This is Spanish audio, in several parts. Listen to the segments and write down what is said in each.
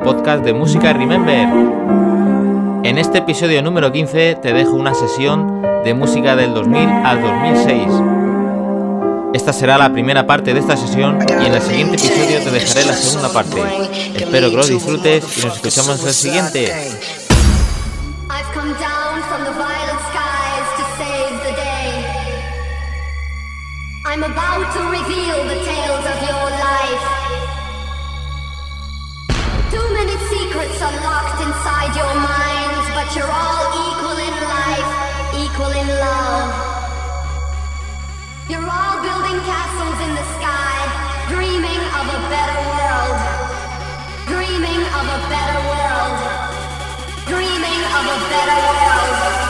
Podcast de música Remember. En este episodio número 15 te dejo una sesión de música del 2000 al 2006. Esta será la primera parte de esta sesión y en el siguiente episodio te dejaré la segunda parte. Espero que lo disfrutes y nos escuchamos en el siguiente. You're all building castles in the sky, dreaming of a better world. Dreaming of a better world. Dreaming of a better world.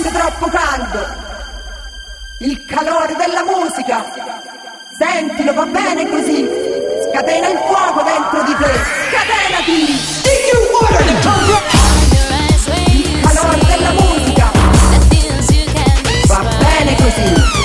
Sento troppo caldo. Il calore della musica. Sentilo, va bene così. Scatena il fuoco dentro di te. Scatenati! Il calore della musica. Va bene così.